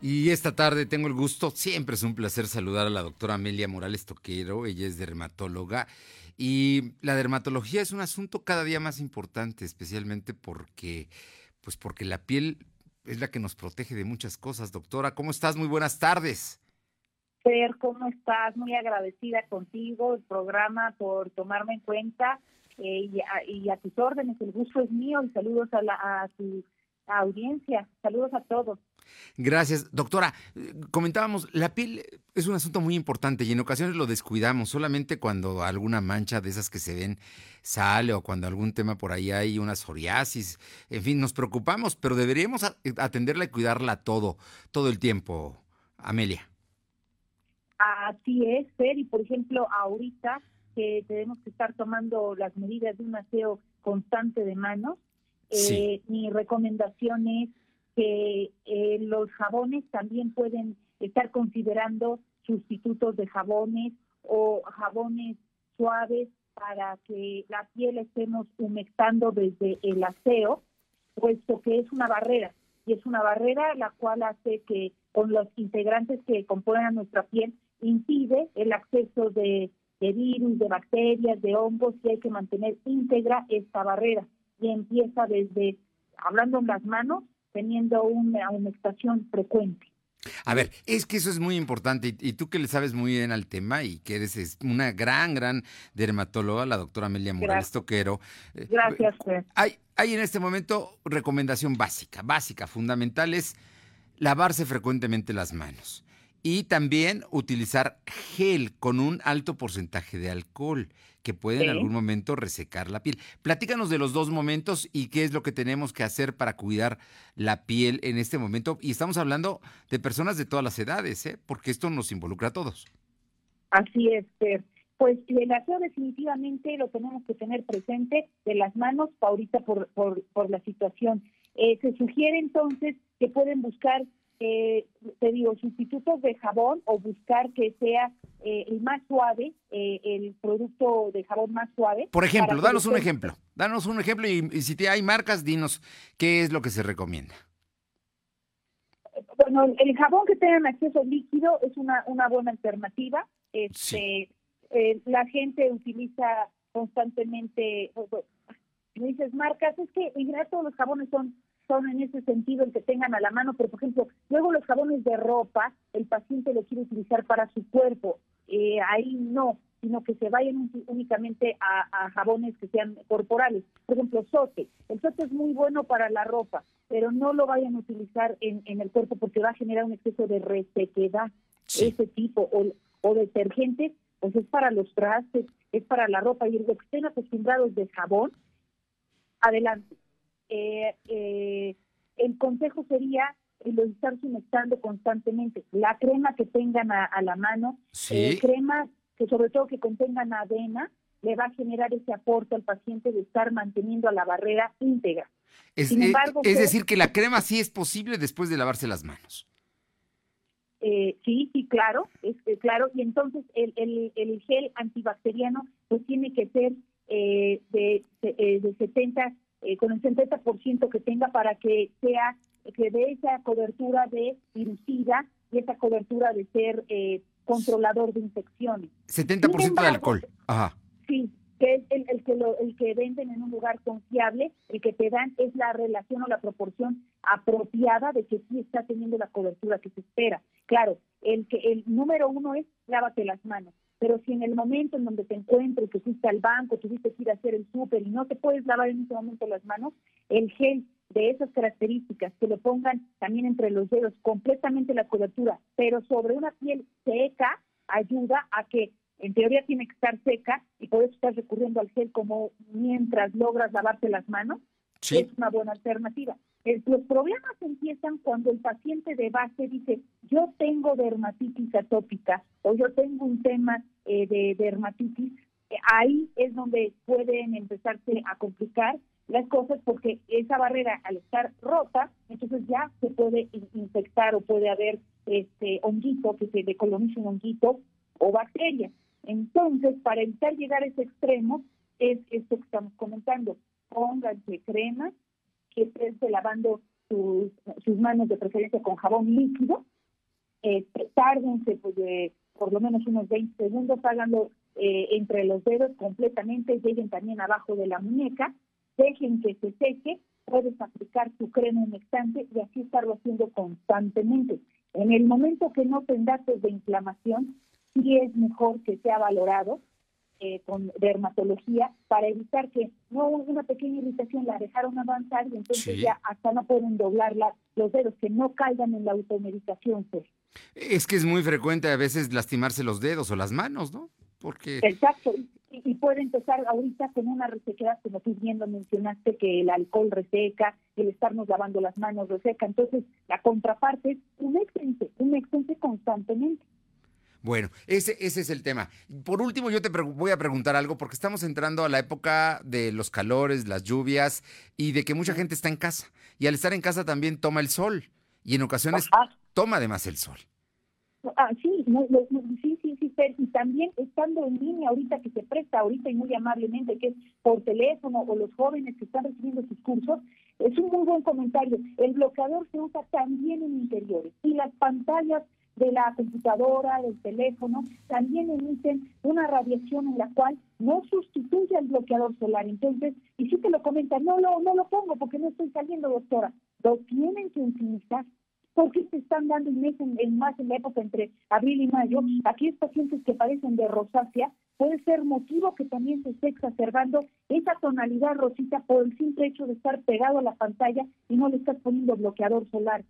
Y esta tarde tengo el gusto, siempre es un placer saludar a la doctora Amelia Morales Toquero, ella es dermatóloga y la dermatología es un asunto cada día más importante, especialmente porque, pues porque la piel es la que nos protege de muchas cosas. Doctora, ¿cómo estás? Muy buenas tardes. Fer, ¿cómo estás? Muy agradecida contigo, el programa, por tomarme en cuenta eh, y, a, tus órdenes. El gusto es mío y saludos a, la, a tu audiencia. Saludos a todos. Gracias. Doctora, comentábamos, la piel es un asunto muy importante y en ocasiones lo descuidamos, solamente cuando alguna mancha de esas que se ven sale o cuando algún tema por ahí hay una psoriasis, en fin, nos preocupamos, pero deberíamos atenderla y cuidarla todo, todo el tiempo, Amelia. Así es, Fer, y por ejemplo, ahorita que tenemos que estar tomando las medidas de un aseo constante de manos, eh, mi recomendación es que eh, los jabones también pueden estar considerando sustitutos de jabones o jabones suaves para que la piel estemos humectando desde el aseo, puesto que es una barrera y es una barrera la cual hace que con los integrantes que componen nuestra piel impide el acceso de, de virus, de bacterias, de hongos y hay que mantener íntegra esta barrera. Y empieza desde hablando en las manos teniendo una humectación frecuente. A ver, es que eso es muy importante y, tú que le sabes muy bien al tema y que eres una gran, gran dermatóloga, la doctora Amelia Morales Toquero. Eh, Gracias, Hay, hay en este momento recomendación básica, básica, fundamental es lavarse frecuentemente las manos y también utilizar gel con un alto porcentaje de alcohol que puede en algún momento resecar la piel. Platícanos de los dos momentos y qué es lo que tenemos que hacer para cuidar la piel en este momento. Y estamos hablando de personas de todas las edades, ¿eh? porque esto nos involucra a todos. Así es, Fer. Pues el aseo definitivamente lo tenemos que tener presente de las manos ahorita por, por, por la situación. Eh, se sugiere entonces que pueden buscar eh, te digo, sustitutos de jabón o buscar que sea eh, el más suave, eh, el producto de jabón más suave. Por ejemplo, danos un ejemplo, danos un ejemplo y, si te, hay marcas, dinos qué es lo que se recomienda. Bueno, el jabón que tengan acceso líquido es una, una buena alternativa. Este, eh, la gente utiliza constantemente, me dices marcas, es que en realidad todos los jabones son son en ese sentido el que tengan a la mano, pero por ejemplo, luego los jabones de ropa, el paciente lo quiere utilizar para su cuerpo, eh, ahí no, sino que se vayan únicamente a, jabones que sean corporales. Por ejemplo, sote. El sote es muy bueno para la ropa, pero no lo vayan a utilizar en, el cuerpo porque va a generar un exceso de resequedad, ese tipo, o, o detergente, pues es para los trastes, es para la ropa, y lo que estén acostumbrados de jabón, adelante el consejo sería lo estar humectando constantemente. La crema que tengan a, la mano, eh, crema que sobre todo que contengan avena, le va a generar ese aporte al paciente de estar manteniendo a la barrera íntegra. Es, Sin embargo, es decir, que la crema sí es posible después de lavarse las manos. sí, sí, claro, es, claro. Y entonces el, el, el, gel antibacteriano pues tiene que ser de, de, de 70 eh, con el 70% que tenga para que sea que dé esa cobertura de virucida y esa cobertura de ser eh, controlador de infecciones. 70% de alcohol. Ajá. Sí, que es el, el, que lo, el que venden en un lugar confiable, el que te dan es la relación o la proporción apropiada de que sí está teniendo la cobertura que se espera. Claro, el que el número uno es lávate las manos. Pero si en el momento en donde te encuentres, que fuiste al banco, tuviste que ir a hacer el súper y no te puedes lavar en ese momento las manos, el gel de esas características, que lo pongan también entre los dedos, completamente la cobertura, pero sobre una piel seca, ayuda a que en teoría tiene que estar seca y por eso estás recurriendo al gel como mientras logras lavarte las manos, es una buena alternativa. los problemas empiezan cuando el paciente de base dice, yo tengo dermatitis atópica o yo tengo un tema eh, de dermatitis, eh, ahí es donde pueden empezarse a complicar las cosas porque esa barrera al estar rota, entonces ya se puede infectar o puede haber este honguito que se decolonice un honguito o bacteria. Entonces, para evitar llegar a ese extremo, es esto que estamos comentando pónganse crema, que lavando sus, sus manos de preferencia con jabón líquido, este, tárdense pues, de por lo menos unos 20 segundos, háganlo eh, entre los dedos completamente, lleguen también abajo de la muñeca, dejen que se seque, puedes aplicar tu crema humectante y así estarlo haciendo constantemente. En el momento que no datos de inflamación, sí es mejor que sea valorado eh, con dermatología para evitar que no una pequeña irritación la dejaron avanzar y entonces ya hasta no pueden doblar los dedos, que no caigan en la automedicación. Pues. Es que es muy frecuente a veces lastimarse los dedos o las manos, ¿no? Porque... Exacto, y, puede empezar ahorita con una resequedad, como tú bien lo mencionaste, que el alcohol reseca, el estarnos lavando las manos reseca. Entonces, la contraparte es un exense constantemente. Bueno, ese, ese es el tema. Por último, yo te voy a preguntar algo, porque estamos entrando a la época de los calores, las lluvias y de que mucha gente está en casa. Y al estar en casa también toma el sol. Y en ocasiones toma además el sol. Ah, sí, sí, sí, sí, y también estando en línea ahorita que se presta ahorita y muy amablemente, que es por teléfono o los jóvenes que están recibiendo sus cursos, es un muy buen comentario. El bloqueador se usa también en interiores y las pantallas de la computadora, del teléfono, también emiten una radiación en la cual no sustituye al bloqueador solar. Entonces, y si te lo comentan, no lo, no lo pongo porque no estoy saliendo, doctora. Lo tienen que utilizar porque se están dando en, en más en la época entre abril y mayo, aquellos pacientes que padecen de rosácea, puede ser motivo que también se esté exacerbando esa tonalidad rosita por el simple hecho de estar pegado a la pantalla y no le estás poniendo bloqueador solar.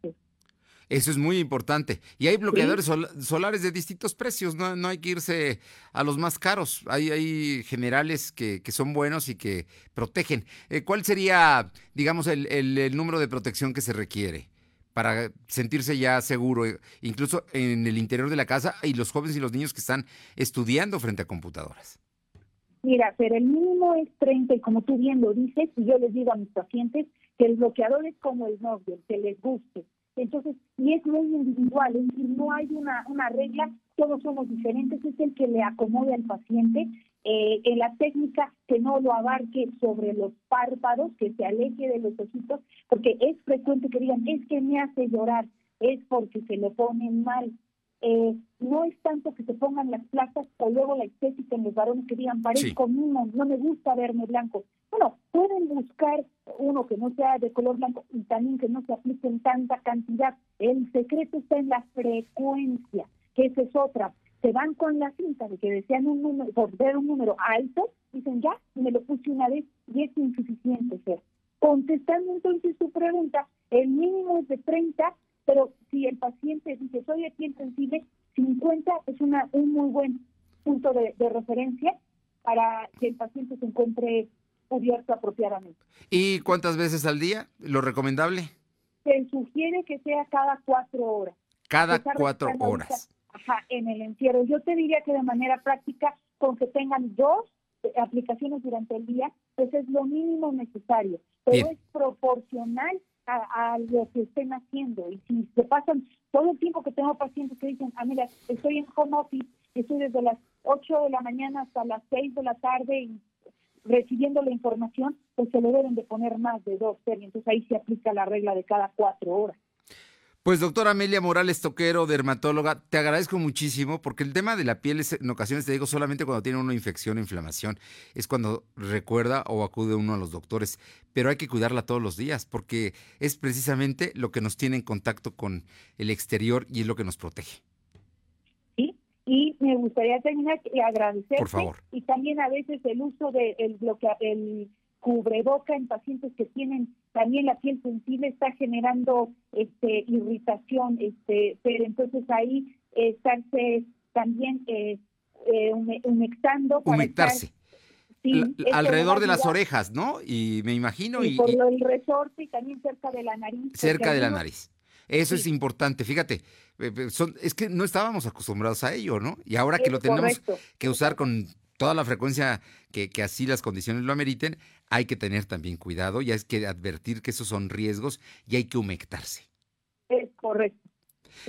Eso es muy importante. Y hay bloqueadores solares de distintos precios, no, no hay que irse a los más caros. Hay, hay generales que, que son buenos y que protegen. Eh, ¿Cuál sería, digamos, el, el, número de protección que se requiere? para sentirse ya seguro, eh, incluso en el interior de la casa y los jóvenes y los niños que están estudiando frente a computadoras. Mira, pero el mínimo es 30 y como tú bien lo dices, y yo les digo a mis pacientes que el bloqueador es como el novio, que les guste. Entonces, y es muy individual, es decir, no hay una, una regla, todos somos diferentes, es el que le acomode al paciente, eh, en la técnica que no lo abarque sobre los párpados, que se aleje de los ojitos, porque es frecuente que digan, es que me hace llorar, es porque se lo ponen mal. Eh, no es tanto que se pongan las plazas o luego la estética en los varones que digan, parezco mismo, no me gusta verme blanco. Bueno, pueden buscar uno que no sea de color blanco y también que no se aplique en tanta cantidad. El secreto está en la frecuencia, que esa es otra. Se van con la cinta de que desean un número, por ver un número alto, dicen ya, me lo puse una vez y es insuficiente ser. Contestando entonces su pregunta, el mínimo es de 30 pero si el paciente dice, soy de piel sensible, 50 es una, un muy buen punto de, referencia para que el paciente se encuentre cubierto apropiadamente. ¿Y cuántas veces al día? ¿Lo recomendable? Se sugiere que sea cada cuatro horas. Cada cuatro horas. ajá, en el encierro. Yo te diría que de manera práctica, con que tengan dos aplicaciones durante el día, pues es lo mínimo necesario. Pero es proporcional a, lo que estén haciendo. Y si se pasan todo el tiempo que tengo pacientes que dicen, ah, mira, estoy en home office, estoy desde las 8 de la mañana hasta las 6 de la tarde recibiendo la información, pues se le deben de poner más de dos Entonces ahí se aplica la regla de cada cuatro horas. Pues doctora Amelia Morales Toquero, dermatóloga, te agradezco muchísimo porque el tema de la piel es, en ocasiones te digo solamente cuando tiene una infección o inflamación, es cuando recuerda o acude uno a los doctores, pero hay que cuidarla todos los días porque es precisamente lo que nos tiene en contacto con el exterior y es lo que nos protege. Sí, y me gustaría terminar y agradecer. Por favor. Y también a veces el uso del de el cubreboca en pacientes que tienen también la piel sensible está generando este irritación este pero entonces ahí estarse también eh, eh humectando humectarse. alrededor de las orejas no y me imagino y, por el resorte y también cerca de la nariz cerca de la nariz. Eso es importante, fíjate, eh, son, es que no estábamos acostumbrados a ello, ¿no? Y ahora que lo tenemos que usar con toda la frecuencia que, que, así las condiciones lo ameriten, hay que tener también cuidado y hay que advertir que esos son riesgos y hay que humectarse. Es correcto.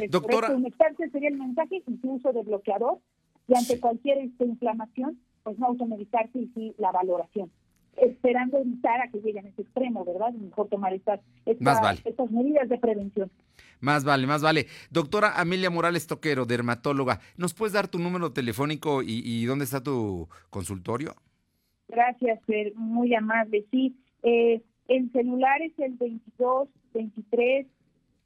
Doctora. Humectarse sería el mensaje, incluso de bloqueador, y ante cualquier este, inflamación, pues no automedicarse y sí la valoración. esperando evitar a que lleguen a ese extremo, ¿verdad? mejor tomar estas, estas medidas de prevención. Más vale, más vale. Doctora Amelia Morales Toquero, dermatóloga, ¿nos puedes dar tu número telefónico y, dónde está tu consultorio? Gracias, Fer, muy amable. Sí, eh, el celular es el 22 23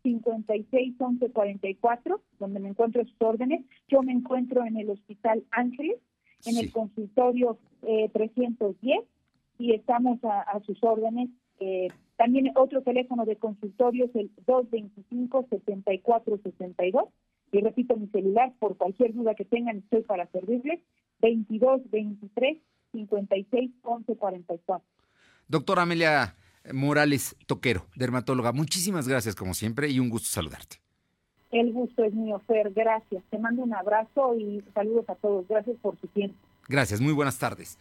56 11 44, donde me encuentro sus órdenes. Yo me encuentro en el Hospital Ángeles, en el consultorio eh, 310, y estamos a, sus órdenes. Eh, también otro teléfono de consultorio es el 225-7462. Y repito mi celular, por cualquier duda que tengan, estoy para servirles. 2223 56 11 44. Doctora Amelia Morales Toquero, dermatóloga, muchísimas gracias como siempre y un gusto saludarte. El gusto es mío, Fer, gracias. Te mando un abrazo y saludos a todos. Gracias por su tiempo. Gracias, muy buenas tardes.